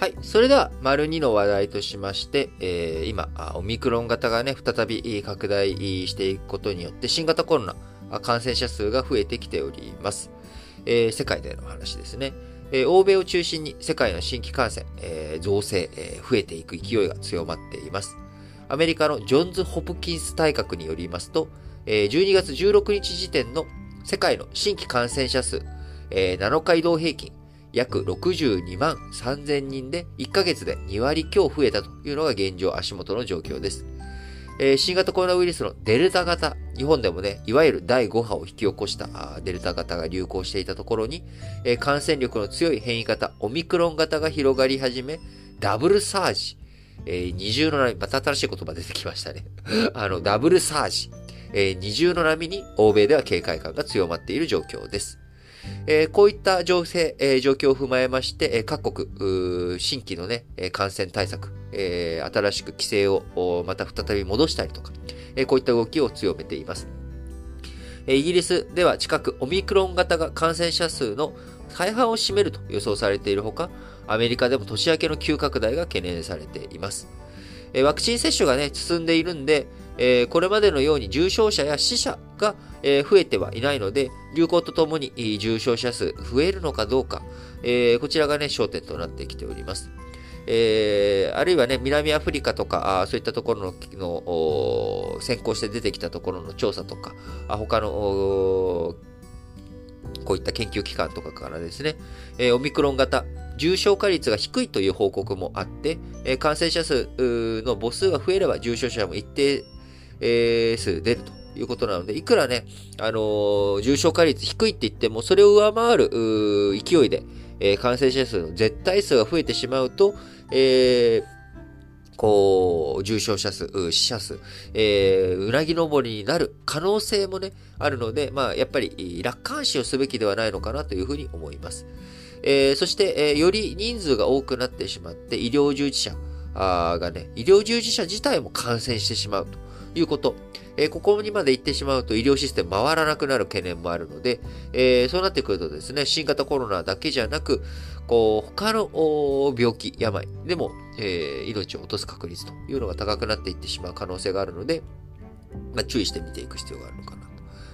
はい。それでは、丸2の話題としまして、えー、今、オミクロン型がね、再び拡大していくことによって、新型コロナ感染者数が増えてきております。えー、世界での話ですね。えー、欧米を中心に世界の新規感染、えー、増生、えー、増えていく勢いが強まっています。アメリカのジョンズ・ホプキンス大学によりますと、えー、12月16日時点の世界の新規感染者数、えー、7日移動平均、約62万3000人で1ヶ月で2割強増えたというのが現状足元の状況です。えー、新型コロナウイルスのデルタ型、日本でもね、いわゆる第5波を引き起こしたデルタ型が流行していたところに、えー、感染力の強い変異型、オミクロン型が広がり始め、ダブルサージ、えー、二重の波、また新しい言葉出てきましたね。あの、ダブルサージ、え、二重の波に欧米では警戒感が強まっている状況です。えー、こういった情勢、えー、状況を踏まえまして、え、各国、新規のね、感染対策、え、新しく規制をまた再び戻したりとか、え、こういった動きを強めています。イギリスでは近くオミクロン型が感染者数の大半を占めると予想されているほか、アメリカでも年明けの急拡大が懸念されています。ワクチン接種がね、進んでいるんで、え、これまでのように重症者や死者が、え、増えてはいないので、流行とともに重症者数増えるのかどうか、え、こちらがね、焦点となってきております。え、あるいはね、南アフリカとか、そういったところのの先行して出てきたところの調査とか、あ他のこういった研究機関とかからですね、え、オミクロン型、重症化率が低いという報告もあって、え、感染者数の母数が増えれば重症者も一定えー、数出るということなので、いくらね、あのー、重症化率低いって言っても、それを上回る勢いで、えー、感染者数の絶対数が増えてしまうと、えー、こう、重症者数、死者数、えー、うなぎ登りになる可能性もね、あるので、まあ、やっぱり楽観視をすべきではないのかなというふうに思います。えー、そして、えー、より人数が多くなってしまって、医療従事者がね、医療従事者自体も感染してしまうと。いうこと。えー、ここにまで行ってしまうと医療システム回らなくなる懸念もあるので、えー、そうなってくるとですね、新型コロナだけじゃなく、こう、他の病気、病でも、えー、命を落とす確率というのが高くなっていってしまう可能性があるので、まあ、注意して見ていく必要があるのかなと。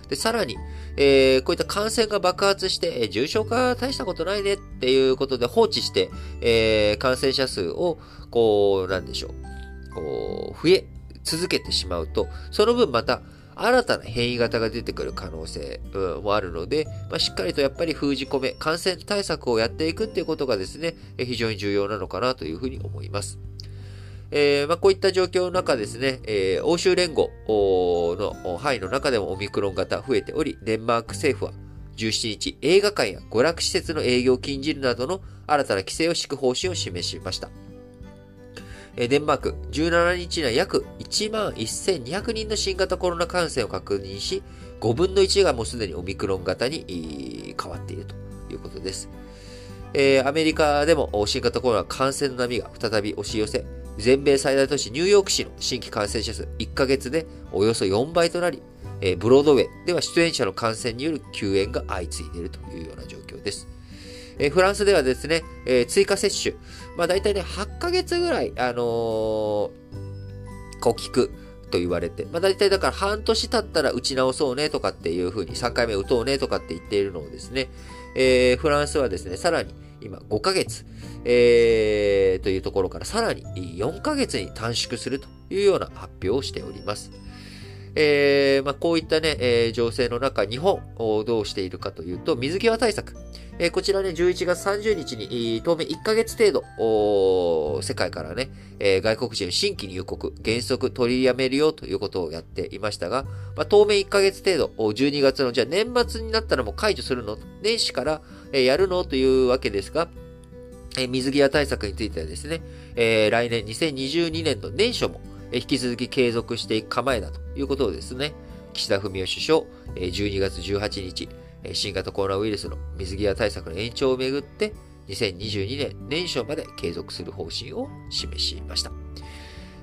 で、さらに、えー、こういった感染が爆発して、えー、重症化大したことないねっていうことで放置して、えー、感染者数を、こう、なんでしょう、こう、増え、続けてしまうと、その分また新たな変異型が出てくる可能性もあるので、まあ、しっかりとやっぱり封じ込め、感染対策をやっていくっていうことがですね、非常に重要なのかなというふうに思います。えーまあ、こういった状況の中ですね、えー、欧州連合の範囲の中でもオミクロン型増えており、デンマーク政府は17日、映画館や娯楽施設の営業を禁じるなどの新たな規制を敷く方針を示しました。デンマーク、17日には約1万1200人の新型コロナ感染を確認し、5分の1がもうすでにオミクロン型に変わっているということです。え、アメリカでも新型コロナ感染の波が再び押し寄せ、全米最大都市ニューヨーク市の新規感染者数1ヶ月でおよそ4倍となり、え、ブロードウェイでは出演者の感染による休園が相次いでいるというような状況です。え、フランスではですね、え、追加接種、まあ大体ね、8ヶ月ぐらい、あのー、こう効くと言われて、まあ大体だから半年経ったら打ち直そうねとかっていう風に3回目打とうねとかって言っているのをですね、えー、フランスはですね、さらに今5ヶ月、えー、というところからさらに4ヶ月に短縮するというような発表をしております。えー、まあ、こういったね、えー、情勢の中、日本をどうしているかというと、水際対策。えー、こちらね、11月30日に、当面1ヶ月程度、世界からね、えー、外国人新規入国、原則取りやめるよということをやっていましたが、まあ、当面1ヶ月程度、12月の、じゃあ年末になったらもう解除するの？年始から、え、やるの？というわけですが、え、水際対策についてはですね、え、来年2022年の年初も、引き続き継続していく構えだということをですね、岸田文雄首相、12月18日、新型コロナウイルスの水際対策の延長をめぐって、2022年年初まで継続する方針を示しました。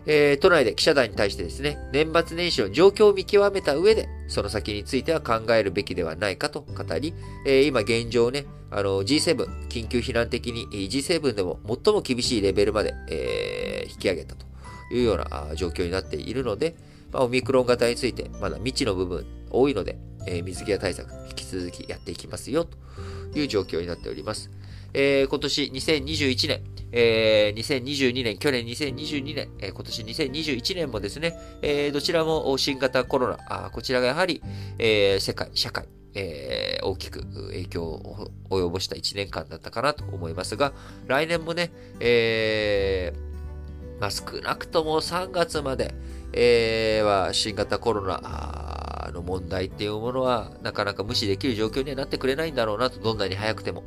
えー、都内で記者団に対してですね、年末年始の状況を見極めた上で、その先については考えるべきではないかと語り、えー、今現状ね、あの G7、緊急避難的に G7 でも最も厳しいレベルまで、えー、引き上げたというような状況になっているので、まあ、オミクロン型についてまだ未知の部分多いので、えー、水際対策引き続きやっていきますよという状況になっております。えー、今年2021年、えー、2022年、去年2022年、えー、今年2021年もですね、えー、どちらも新型コロナ、こちらがやはり、えー、世界、社会、えー、大きく影響を及ぼした1年間だったかなと思いますが、来年もね、えー、まあ、少なくとも3月まで、えー、は新型コロナの問題っていうものはなかなか無視できる状況にはなってくれないんだろうなと、どんなに早くても。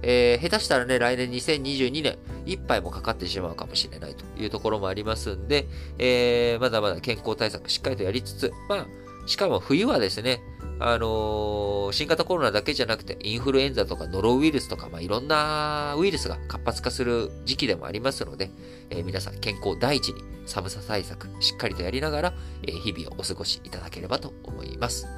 えー、下手したらね、来年2022年、いっぱいもかかってしまうかもしれないというところもありますんで、えー、まだまだ健康対策しっかりとやりつつ、まあ、しかも冬はですね、あのー、新型コロナだけじゃなくて、インフルエンザとかノロウイルスとか、まあ、いろんなウイルスが活発化する時期でもありますので、えー、皆さん健康第一に寒さ対策しっかりとやりながら、えー、日々をお過ごしいただければと思います。